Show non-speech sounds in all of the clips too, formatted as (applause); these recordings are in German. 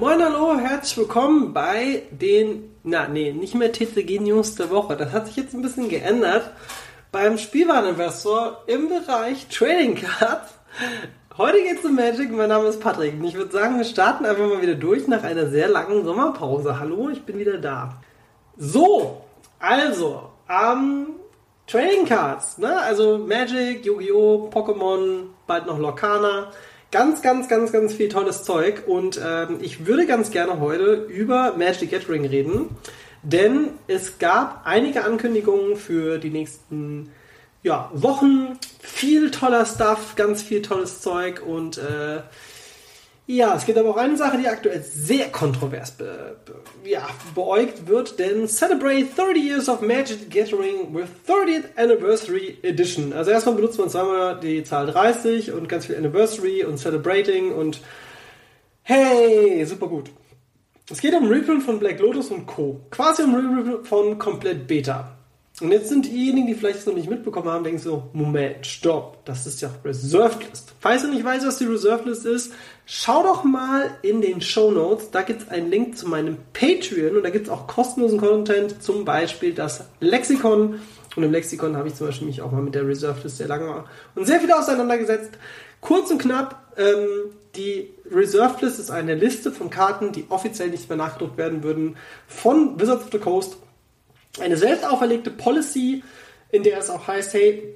Moin, hallo, herzlich willkommen bei den, na, nee, nicht mehr TCG News der Woche. Das hat sich jetzt ein bisschen geändert. Beim Spielwareninvestor im Bereich Trading Cards. Heute geht's um Magic. Mein Name ist Patrick und ich würde sagen, wir starten einfach mal wieder durch nach einer sehr langen Sommerpause. Hallo, ich bin wieder da. So, also, ähm, Trading Cards, ne? Also Magic, Yu-Gi-Oh!, Pokémon, bald noch Lorcana. Ganz, ganz, ganz, ganz viel tolles Zeug. Und ähm, ich würde ganz gerne heute über Magic Gathering reden, denn es gab einige Ankündigungen für die nächsten ja, Wochen, viel toller Stuff, ganz viel tolles Zeug. Und äh, ja, es gibt aber auch eine Sache, die aktuell sehr kontrovers be, be, ja, beäugt wird, denn Celebrate 30 Years of Magic Gathering with 30th Anniversary Edition. Also erstmal benutzt man zweimal die Zahl 30 und ganz viel Anniversary und Celebrating und hey, super gut. Es geht um Reprint von Black Lotus und Co. Quasi um Reprint von komplett Beta. Und jetzt sind diejenigen, die vielleicht das noch nicht mitbekommen haben, denken so, Moment, stopp, das ist ja Reserved List. Falls du nicht weißt, was die Reserved List ist, schau doch mal in den Show Notes, da gibt es einen Link zu meinem Patreon und da gibt es auch kostenlosen Content, zum Beispiel das Lexikon Und im Lexikon habe ich zum Beispiel mich auch mal mit der Reserved List sehr lange und sehr viel auseinandergesetzt. Kurz und knapp, ähm, die Reserved List ist eine Liste von Karten, die offiziell nicht mehr nachgedruckt werden würden, von Wizards of the Coast. Eine selbst auferlegte Policy, in der es auch heißt, hey,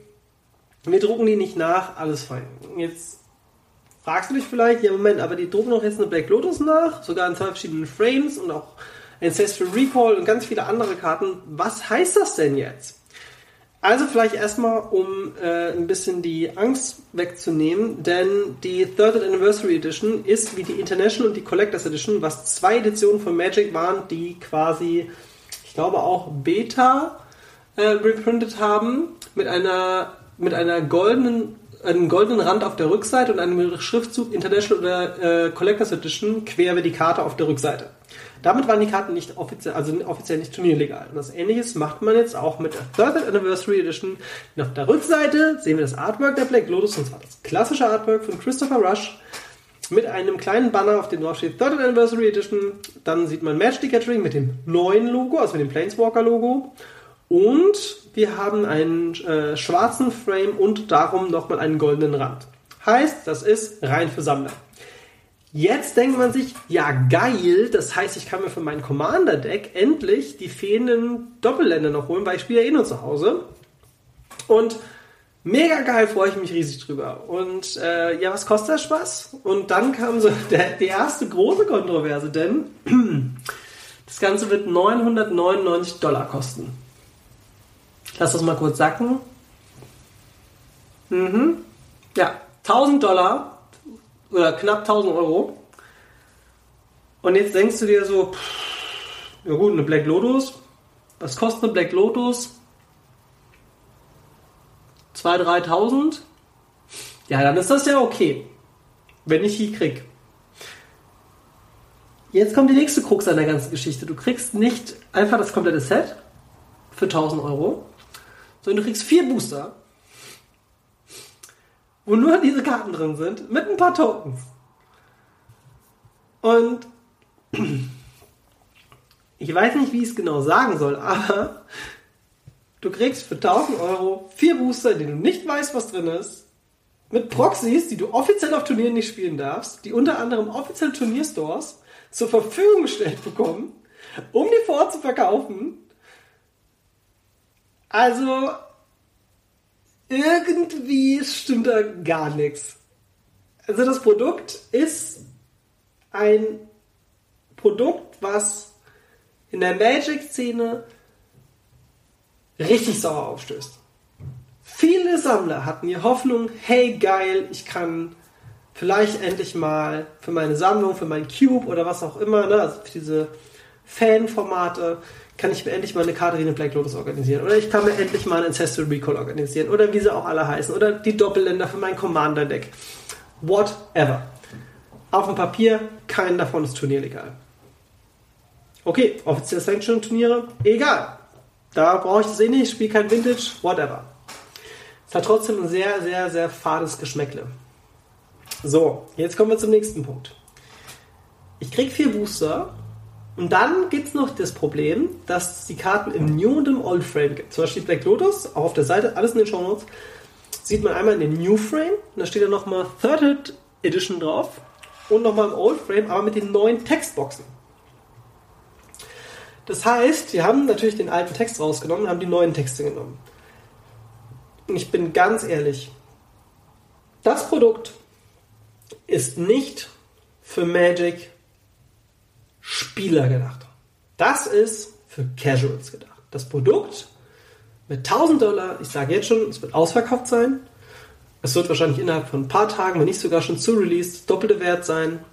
wir drucken die nicht nach, alles fein. Jetzt fragst du dich vielleicht, ja Moment, aber die drucken doch jetzt eine Black Lotus nach, sogar in zwei verschiedenen Frames und auch Ancestral Recall und ganz viele andere Karten. Was heißt das denn jetzt? Also vielleicht erstmal, um äh, ein bisschen die Angst wegzunehmen, denn die Third Anniversary Edition ist wie die International und die Collectors Edition, was zwei Editionen von Magic waren, die quasi, ich glaube auch Beta äh, reprintet haben, mit einer mit einer goldenen einen goldenen Rand auf der Rückseite und einem Schriftzug International oder äh, Collectors Edition quer über die Karte auf der Rückseite. Damit waren die Karten nicht offiziell, also offiziell nicht turnierlegal. Und das ähnliches macht man jetzt auch mit der Third Anniversary Edition. Und auf der Rückseite sehen wir das Artwork der Black Lotus, und zwar das klassische Artwork von Christopher Rush mit einem kleinen Banner, auf dem drauf steht Third Anniversary Edition. Dann sieht man Match the mit dem neuen Logo, also mit dem Planeswalker Logo. Und wir haben einen äh, schwarzen Frame und darum nochmal einen goldenen Rand. Heißt, das ist rein für Sammler. Jetzt denkt man sich, ja geil, das heißt, ich kann mir für mein Commander-Deck endlich die fehlenden Doppelländer noch holen, weil ich spiele ja eh nur zu Hause. Und mega geil, freue ich mich riesig drüber. Und äh, ja, was kostet der Spaß? Und dann kam so (laughs) der, die erste große Kontroverse, denn (clears throat) das Ganze wird 999 Dollar kosten. Lass das mal kurz sacken. Mhm. Ja, 1000 Dollar oder knapp 1000 Euro. Und jetzt denkst du dir so, pff, ja gut, eine Black Lotus. Was kostet eine Black Lotus? 2.000, 3.000? Ja, dann ist das ja okay, wenn ich die krieg. Jetzt kommt die nächste Krux an der ganzen Geschichte. Du kriegst nicht einfach das komplette Set für 1000 Euro, sondern du kriegst vier Booster wo nur diese Karten drin sind, mit ein paar Tokens. Und (clears throat) ich weiß nicht, wie ich es genau sagen soll, aber du kriegst für 1000 Euro vier Booster, in denen du nicht weißt, was drin ist, mit Proxys, die du offiziell auf Turnieren nicht spielen darfst, die unter anderem offiziell Turnierstores zur Verfügung gestellt bekommen, um die vor Ort zu verkaufen. Also, irgendwie stimmt da gar nichts. Also das Produkt ist ein Produkt, was in der Magic-Szene richtig sauer aufstößt. Viele Sammler hatten die Hoffnung, hey geil, ich kann vielleicht endlich mal für meine Sammlung, für meinen Cube oder was auch immer, ne, also für diese Fan-Formate, kann ich mir endlich mal eine Karte wie eine Black Lotus organisieren. Oder ich kann mir endlich mal einen Ancestral Recall organisieren. Oder wie sie auch alle heißen. Oder die Doppelländer für mein Commander-Deck. Whatever. Auf dem Papier, kein davon ist turnierlegal. Okay, offiziell Sanction Turniere, egal. Da brauche ich das eh nicht, spiele kein Vintage, whatever. Es hat trotzdem ein sehr, sehr, sehr fades Geschmäckle. So, jetzt kommen wir zum nächsten Punkt. Ich krieg vier Booster und dann gibt es noch das Problem, dass es die Karten im New und im Old Frame gibt. Zum Beispiel Black Lotus, auch auf der Seite, alles in den Show Notes, sieht man einmal in den New Frame und da steht dann nochmal Third Edition drauf und nochmal im Old Frame, aber mit den neuen Textboxen. Das heißt, wir haben natürlich den alten Text rausgenommen und haben die neuen Texte genommen. Und ich bin ganz ehrlich, das Produkt ist nicht für Magic Spieler gedacht. Das ist für Casuals gedacht. Das Produkt mit 1000 Dollar, ich sage jetzt schon, es wird ausverkauft sein. Es wird wahrscheinlich innerhalb von ein paar Tagen, wenn nicht sogar schon zu Release, doppelte Wert sein.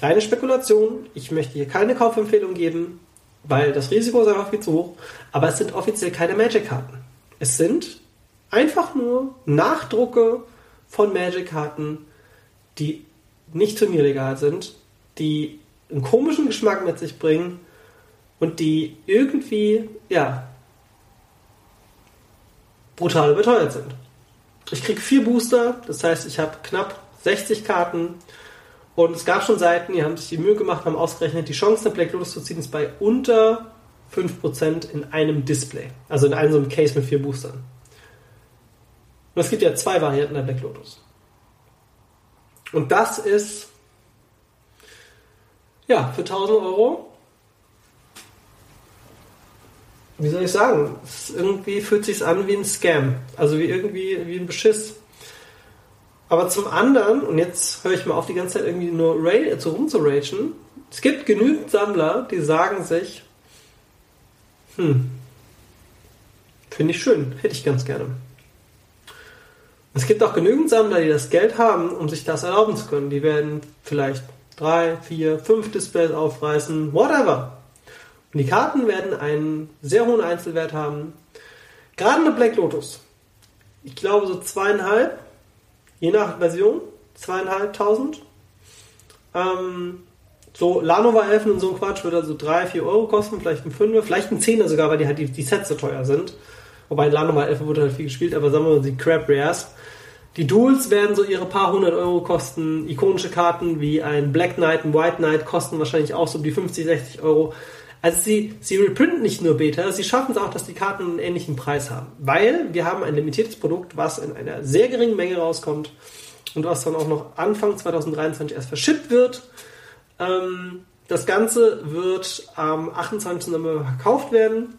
Reine Spekulation. Ich möchte hier keine Kaufempfehlung geben, weil das Risiko ist einfach viel zu hoch. Aber es sind offiziell keine Magic-Karten. Es sind einfach nur Nachdrucke von Magic-Karten, die nicht turnierlegal sind, die einen komischen Geschmack mit sich bringen und die irgendwie, ja, brutal überteuert sind. Ich kriege vier Booster, das heißt, ich habe knapp 60 Karten und es gab schon Seiten, die haben sich die Mühe gemacht, haben ausgerechnet, die Chance, eine Black Lotus zu ziehen, ist bei unter 5% in einem Display. Also in einem so einem Case mit vier Boostern. Und es gibt ja zwei Varianten der Black Lotus. Und das ist, ja, für 1000 Euro. Wie soll ich sagen? Irgendwie fühlt sich an wie ein Scam. Also wie irgendwie wie ein Beschiss. Aber zum anderen, und jetzt höre ich mal auf, die ganze Zeit irgendwie nur Ray, so rumzuragen, es gibt genügend Sammler, die sagen sich, hm, finde ich schön, hätte ich ganz gerne. Es gibt auch genügend Sammler, die das Geld haben, um sich das erlauben zu können. Die werden vielleicht drei, vier, fünf Displays aufreißen, whatever. Und die Karten werden einen sehr hohen Einzelwert haben. Gerade eine Black Lotus. Ich glaube so zweieinhalb, je nach Version, zweieinhalbtausend. Ähm, so Lanova Elfen und so ein Quatsch würde also drei, vier Euro kosten, vielleicht ein Fünfer, vielleicht ein Zehner sogar, weil die halt die, die Sets so teuer sind. Wobei Lanova Elfen wurde halt viel gespielt, aber sagen wir mal die Crab Rares. Die Duels werden so ihre paar hundert Euro kosten. Ikonische Karten wie ein Black Knight, ein White Knight kosten wahrscheinlich auch so um die 50, 60 Euro. Also sie, sie reprinten nicht nur Beta, sie schaffen es auch, dass die Karten einen ähnlichen Preis haben. Weil wir haben ein limitiertes Produkt, was in einer sehr geringen Menge rauskommt und was dann auch noch Anfang 2023 erst verschippt wird. Ähm, das Ganze wird am 28. November verkauft werden.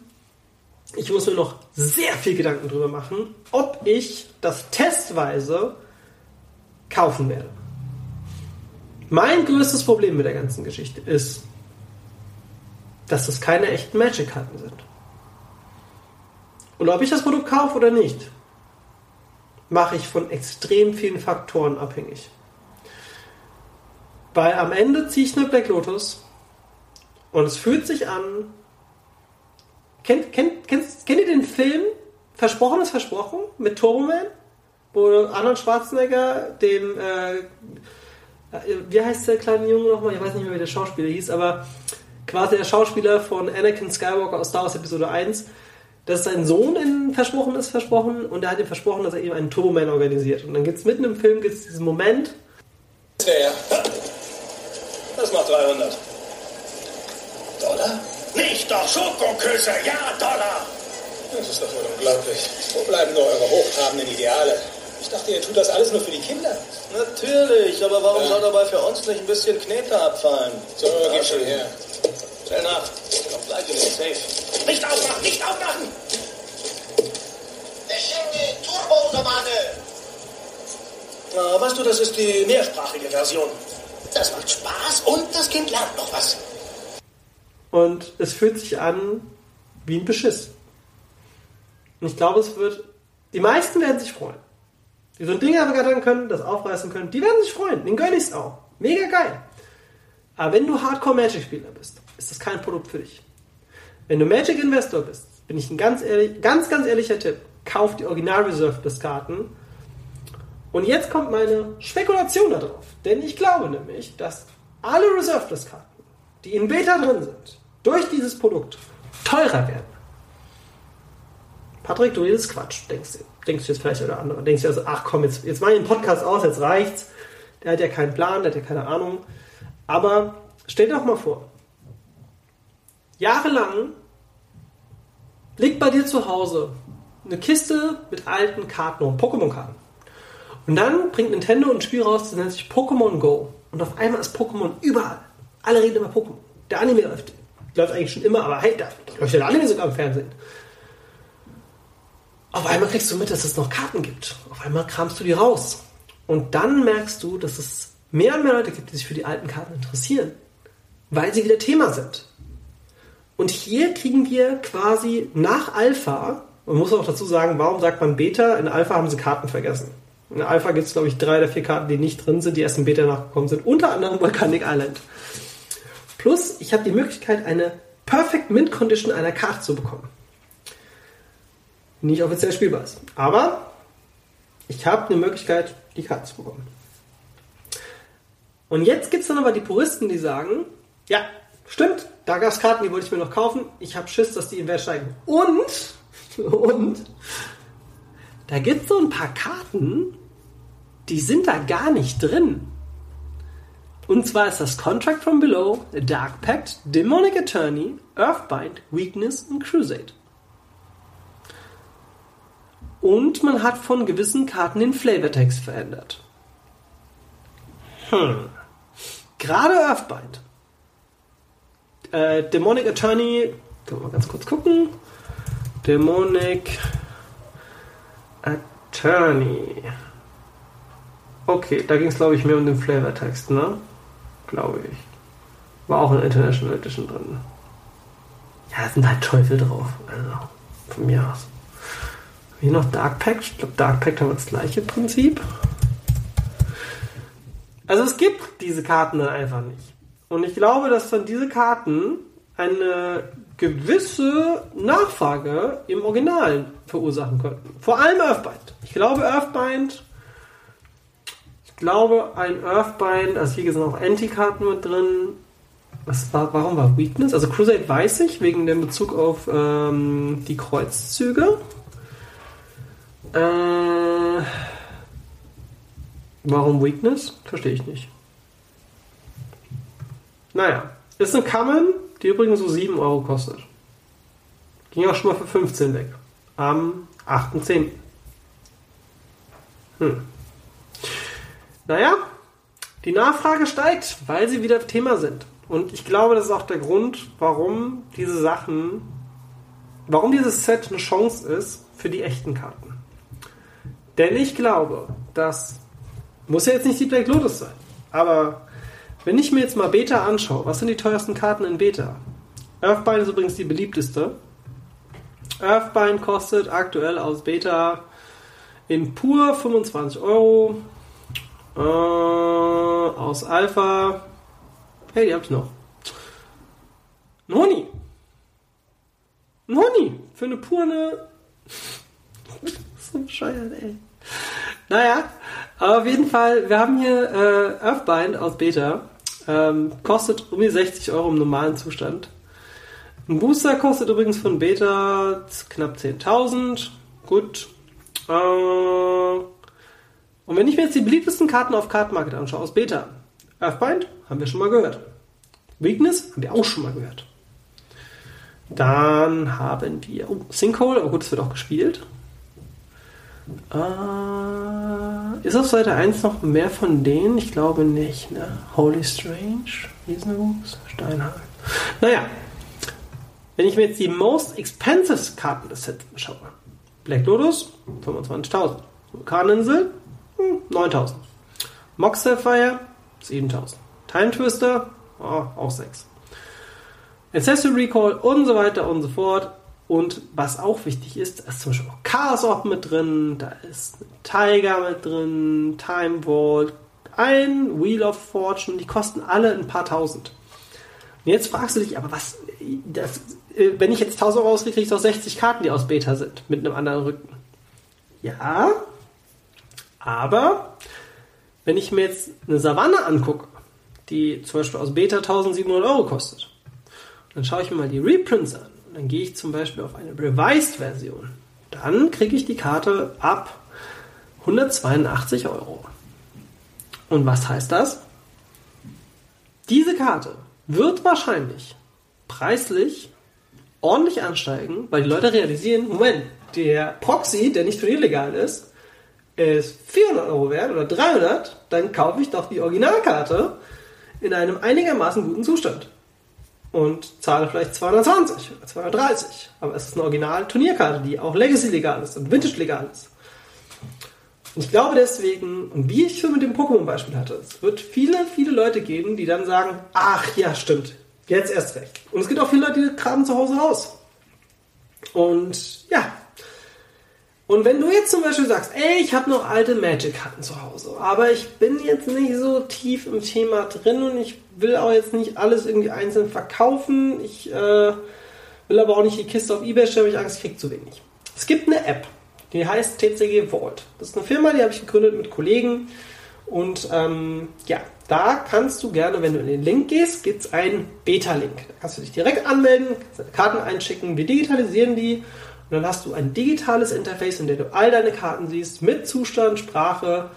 Ich muss mir noch sehr viel Gedanken darüber machen, ob ich das testweise kaufen werde. Mein größtes Problem mit der ganzen Geschichte ist, dass das keine echten Magic-Karten sind. Und ob ich das Produkt kaufe oder nicht, mache ich von extrem vielen Faktoren abhängig. Weil am Ende ziehe ich eine Black Lotus und es fühlt sich an. Kennt, kennt, kennt, kennt ihr den Film Versprochen ist Versprochen mit Turboman? Wo Arnold Schwarzenegger dem, äh, wie heißt der kleine Junge nochmal? Ich weiß nicht mehr, wie der Schauspieler hieß, aber quasi der Schauspieler von Anakin Skywalker aus Star Wars Episode 1, dass sein Sohn in Versprochen ist Versprochen und er hat ihm versprochen, dass er ihm einen Turboman organisiert. Und dann gibt es mitten im Film gibt's diesen Moment. Ja, das macht 300. Dollar? Nicht doch Schokoküsse, ja, Dollar! Das ist doch wohl unglaublich. Wo bleiben nur eure hochtrabenden Ideale? Ich dachte, ihr tut das alles nur für die Kinder. Natürlich, aber warum Ja. soll dabei für uns nicht ein bisschen Knete abfallen? So, gib schon her. Schnell nach. Kommt gleich in den Safe. Nicht aufmachen, nicht aufmachen! Der Shindy Turbo-Romane. Na, weißt du, das ist die mehrsprachige Version. Das macht Spaß und das Kind lernt noch was. Und es fühlt sich an wie ein Beschiss. Und ich glaube, es wird. Die meisten werden sich freuen. Die so ein Ding ergattern können, das aufreißen können, die werden sich freuen. Den gönn ich's auch. Mega geil. Aber wenn du Hardcore Magic-Spieler bist, ist das kein Produkt für dich. Wenn du Magic-Investor bist, bin ich ein ganz ehrlich, ganz, ganz ehrlicher Tipp. Kauf die Original Reserve Karten. Und jetzt kommt meine Spekulation darauf. Denn ich glaube nämlich, dass alle Reserve Karten, die in Beta drin sind, durch dieses Produkt teurer werden. Patrick, du redest Quatsch, denkst du. Denkst du jetzt vielleicht oder andere. Denkst du also, ach komm, jetzt, jetzt mach ich den Podcast aus, jetzt reicht's. Der hat ja keinen Plan, der hat ja keine Ahnung. Aber stell dir doch mal vor, jahrelang liegt bei dir zu Hause eine Kiste mit alten Karten und Pokémon-Karten. Und dann bringt Nintendo ein Spiel raus, das nennt sich Pokémon Go. Und auf einmal ist Pokémon überall. Alle reden über Pokémon. Der Anime läuft, läuft eigentlich schon immer, aber hey, da, da läuft der Anime sogar im Fernsehen. Auf einmal kriegst du mit, dass es noch Karten gibt. Auf einmal kramst du die raus. Und dann merkst du, dass es mehr und mehr Leute gibt, die sich für die alten Karten interessieren. Weil sie wieder Thema sind. Und hier kriegen wir quasi nach Alpha, man muss auch dazu sagen, warum sagt man Beta? In Alpha haben sie Karten vergessen. In Alpha gibt es, glaube ich, drei oder vier Karten, die nicht drin sind, die erst in Beta nachgekommen sind. Unter anderem Volcanic Island. Plus, ich habe die Möglichkeit, eine Perfect Mint Condition einer Karte zu bekommen. Nicht offiziell spielbar ist. Aber ich habe eine Möglichkeit, die Karte zu bekommen. Und jetzt gibt es dann aber die Puristen, die sagen, ja, stimmt, da gab es Karten, die wollte ich mir noch kaufen. Ich habe Schiss, dass die im Wert steigen. Und, (laughs) und, da gibt es so ein paar Karten, die sind da gar nicht drin. Und zwar ist das Contract from Below, Dark Pact, Demonic Attorney, Earthbind, Weakness und Crusade. Und man hat von gewissen Karten den Flavortext verändert. Hm. Gerade Earthbind. Äh, Demonic Attorney, können wir mal ganz kurz gucken. Demonic Attorney. Okay, da ging es glaube ich mehr um den Flavortext, ne? Glaube ich. War auch in International Edition drin. Ja, da sind halt Teufel drauf. Also, von mir aus. Hier noch Dark Pact. Ich glaube, Dark Pact haben wir das gleiche Prinzip. Also es gibt diese Karten dann einfach nicht. Und ich glaube, dass dann diese Karten eine gewisse Nachfrage im Original verursachen könnten. Vor allem Earthbind. Ich glaube, Earthbind. Ich glaube, ein Earthbind, also hier sind auch Anti-Karten mit drin. Was war, warum war Weakness? Also Crusade weiß ich, wegen dem Bezug auf ähm, die Kreuzzüge. Äh, warum Weakness? Verstehe ich nicht. Naja, ist eine Common, die übrigens so 7 Euro kostet. Ging auch schon mal für 15 weg. Am 8.10. Hm. Naja, die Nachfrage steigt, weil sie wieder Thema sind. Und ich glaube, das ist auch der Grund, warum diese Sachen, warum dieses Set eine Chance ist für die echten Karten. Denn ich glaube, das muss ja jetzt nicht die Black Lotus sein, aber wenn ich mir jetzt mal Beta anschaue, was sind die teuersten Karten in Beta? Earthbind ist übrigens die beliebteste. Earthbind kostet aktuell aus Beta in pur 25 Euro. Äh, aus Alpha. Hey, die hab ich noch. Ein Honig. Ein Honig. Für eine pure. So bescheuert, ey. Naja, aber auf jeden Fall, wir haben hier äh, Earthbind aus Beta. Ähm, kostet um die 60 Euro im normalen Zustand. Ein Booster kostet übrigens von Beta knapp 10.000. Gut. Äh, und wenn ich mir jetzt die beliebtesten Karten auf Kartenmarket anschaue, aus Beta. Earthbind haben wir schon mal gehört. Weakness haben wir auch schon mal gehört. Dann haben wir oh, Sinkhole, oh gut, das wird auch gespielt. Äh, ist auf Seite 1 noch mehr von denen? Ich glaube nicht. Ne? Holy Strange, Riesenwuchs, Steinhagel. Naja, wenn ich mir jetzt die most expensive Karten des Sets anschaue. Black Lotus, 25.000. Vulkaninsel, hm, 9.000. Mox Sapphire, 7.000. Time Twister, oh, auch 6. Accessory Recall und so weiter und so fort. Und was auch wichtig ist, da ist zum Beispiel auch Chaos Orb mit drin, da ist Tiger mit drin, Time Vault, ein Wheel of Fortune, die kosten alle ein paar tausend. Und jetzt fragst du dich, aber was, das, äh, wenn ich jetzt 1000 Euro auskriege, kriege ich doch 60 Karten, die aus Beta sind, mit einem anderen Rücken. Ja, aber wenn ich mir jetzt eine Savanne angucke, die zum Beispiel aus Beta 1700 Euro kostet, dann schaue ich mir mal die Reprints an dann gehe ich zum Beispiel auf eine Revised-Version. Dann kriege ich die Karte ab 182 Euro. Und was heißt das? Diese Karte wird wahrscheinlich preislich ordentlich ansteigen, weil die Leute realisieren, Moment, der Proxy, der nicht turnierlegal ist, ist 400 Euro wert oder 300, dann kaufe ich doch die Originalkarte in einem einigermaßen guten Zustand und zahle vielleicht 220 oder 230. Aber es ist eine Original-Turnierkarte, die auch Legacy-legal ist und Vintage-legal ist. Und ich glaube deswegen, und wie ich schon mit dem Pokémon-Beispiel hatte, es wird viele, viele Leute geben, die dann sagen, ach ja, stimmt, jetzt erst recht. Und es gibt auch viele Leute, die graben zu Hause raus. Und ja, und wenn du jetzt zum Beispiel sagst, ey, ich habe noch alte Magic-Karten zu Hause, aber ich bin jetzt nicht so tief im Thema drin und ich will auch jetzt nicht alles irgendwie einzeln verkaufen. Ich äh, will aber auch nicht die Kiste auf Ebay stellen, weil ich Angst kriege zu wenig. Es gibt eine App, die heißt TCG Vault. Das ist eine Firma, die habe ich gegründet mit Kollegen. Und ähm, ja, da kannst du gerne, wenn du in den Link gehst, gibt es einen Beta-Link. Da kannst du dich direkt anmelden, deine Karten einschicken, wir digitalisieren die und dann hast du ein digitales Interface, in dem du all deine Karten siehst, mit Zustand, Sprache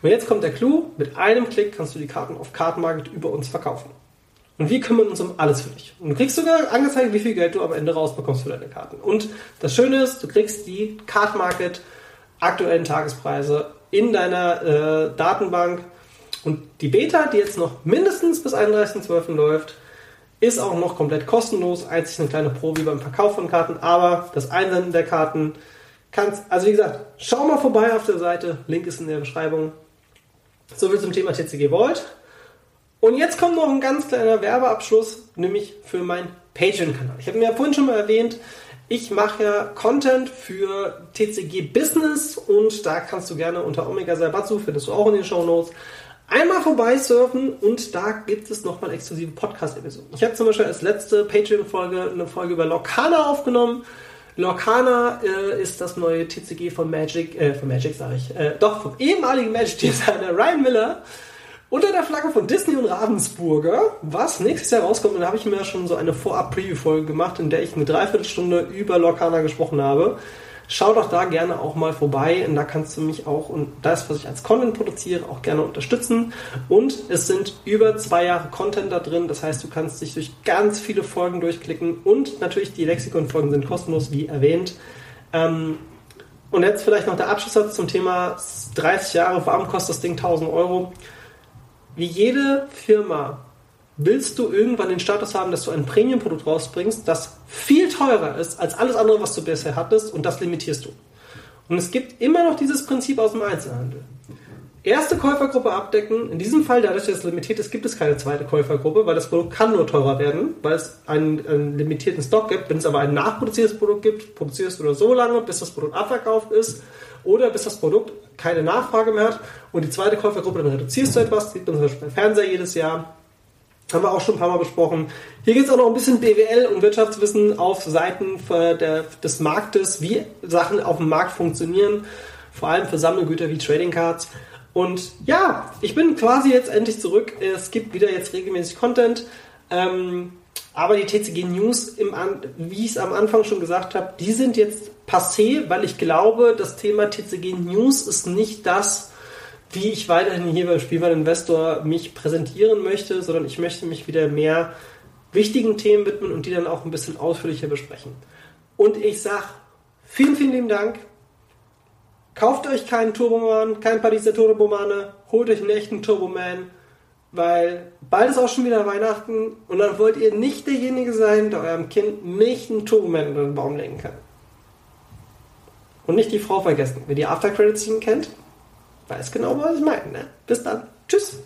Und jetzt kommt der Clou, mit einem Klick kannst du die Karten auf Kartenmarket über uns verkaufen. Und wir kümmern uns um alles für dich. Und du kriegst sogar angezeigt, wie viel Geld du am Ende rausbekommst für deine Karten. Und das Schöne ist, du kriegst die Card Market aktuellen Tagespreise in deiner äh, Datenbank. Und die Beta, die jetzt noch mindestens bis 31.12. läuft, ist auch noch komplett kostenlos. Einzig eine kleine Pro wie beim Verkauf von Karten. Aber das Einsenden der Karten kannst, also wie gesagt, schau mal vorbei auf der Seite. Link ist in der Beschreibung. So viel zum Thema TCG Vault. Und jetzt kommt noch ein ganz kleiner Werbeabschluss, nämlich für meinen Patreon-Kanal. Ich habe mir ja vorhin schon mal erwähnt, ich mache ja Content für TCG Business und da kannst du gerne unter Omega Salbatsu, findest du auch in den Show Notes, einmal vorbeisurfen und da gibt es nochmal exklusive Podcast-Episoden. Ich habe zum Beispiel als letzte Patreon-Folge eine Folge über Lorcana aufgenommen. Lorcana äh, ist das neue TCG von Magic, äh, von Magic sage ich, äh, doch vom ehemaligen Magic-Designer Ryan Miller unter der Flagge von Disney und Ravensburger, was nächstes Jahr rauskommt. Und da habe ich mir schon so eine Vorab-Preview-Folge gemacht, in der ich eine Dreiviertelstunde über Lorcana gesprochen habe. Schau doch da gerne auch mal vorbei und da kannst du mich auch und das, was ich als Content produziere, auch gerne unterstützen. Und es sind über zwei Jahre Content da drin, das heißt, du kannst dich durch ganz viele Folgen durchklicken und natürlich die Lexikon-Folgen sind kostenlos, wie erwähnt. Ähm, und jetzt vielleicht noch der Abschlusssatz zum Thema 30 Jahre, warum kostet das Ding 1000 Euro? wie jede Firma willst du irgendwann den Status haben, dass du ein Premium-Produkt rausbringst, das viel teurer ist als alles andere, was du bisher hattest und das limitierst du. Und es gibt immer noch dieses Prinzip aus dem Einzelhandel. Erste Käufergruppe abdecken. In diesem Fall, dadurch, dass es limitiert ist, gibt es keine zweite Käufergruppe, weil das Produkt kann nur teurer werden, weil es einen, einen limitierten Stock gibt. Wenn es aber ein nachproduziertes Produkt gibt, produzierst du nur so lange, bis das Produkt abverkauft ist oder bis das Produkt keine Nachfrage mehr hat und die zweite Käufergruppe, dann reduzierst du etwas, sieht man zum Beispiel beim Fernseher jedes Jahr. Haben wir auch schon ein paar Mal besprochen. Hier geht es auch noch ein bisschen BWL und Wirtschaftswissen auf Seiten der, des Marktes, wie Sachen auf dem Markt funktionieren, vor allem für Sammelgüter wie Trading Cards. Und ja, ich bin quasi jetzt endlich zurück. Es gibt wieder jetzt regelmäßig Content. Ähm, aber die TCG News, wie ich es am Anfang schon gesagt habe, die sind jetzt passé, weil ich glaube, das Thema TCG News ist nicht das, wie ich weiterhin hier bei Spielwaren Investor mich präsentieren möchte, sondern ich möchte mich wieder mehr wichtigen Themen widmen und die dann auch ein bisschen ausführlicher besprechen. Und ich sage vielen, vielen lieben Dank. Kauft euch keinen Turboman, keinen Pariser Turbomane, holt euch einen echten Turboman weil bald ist auch schon wieder Weihnachten und dann wollt ihr nicht derjenige sein, der eurem Kind nicht einen Turboman unter den Baum legen kann. Und nicht die Frau vergessen. Wer die After Credits Scene kennt, weiß genau, was ich meine. Ne? Bis dann. Tschüss.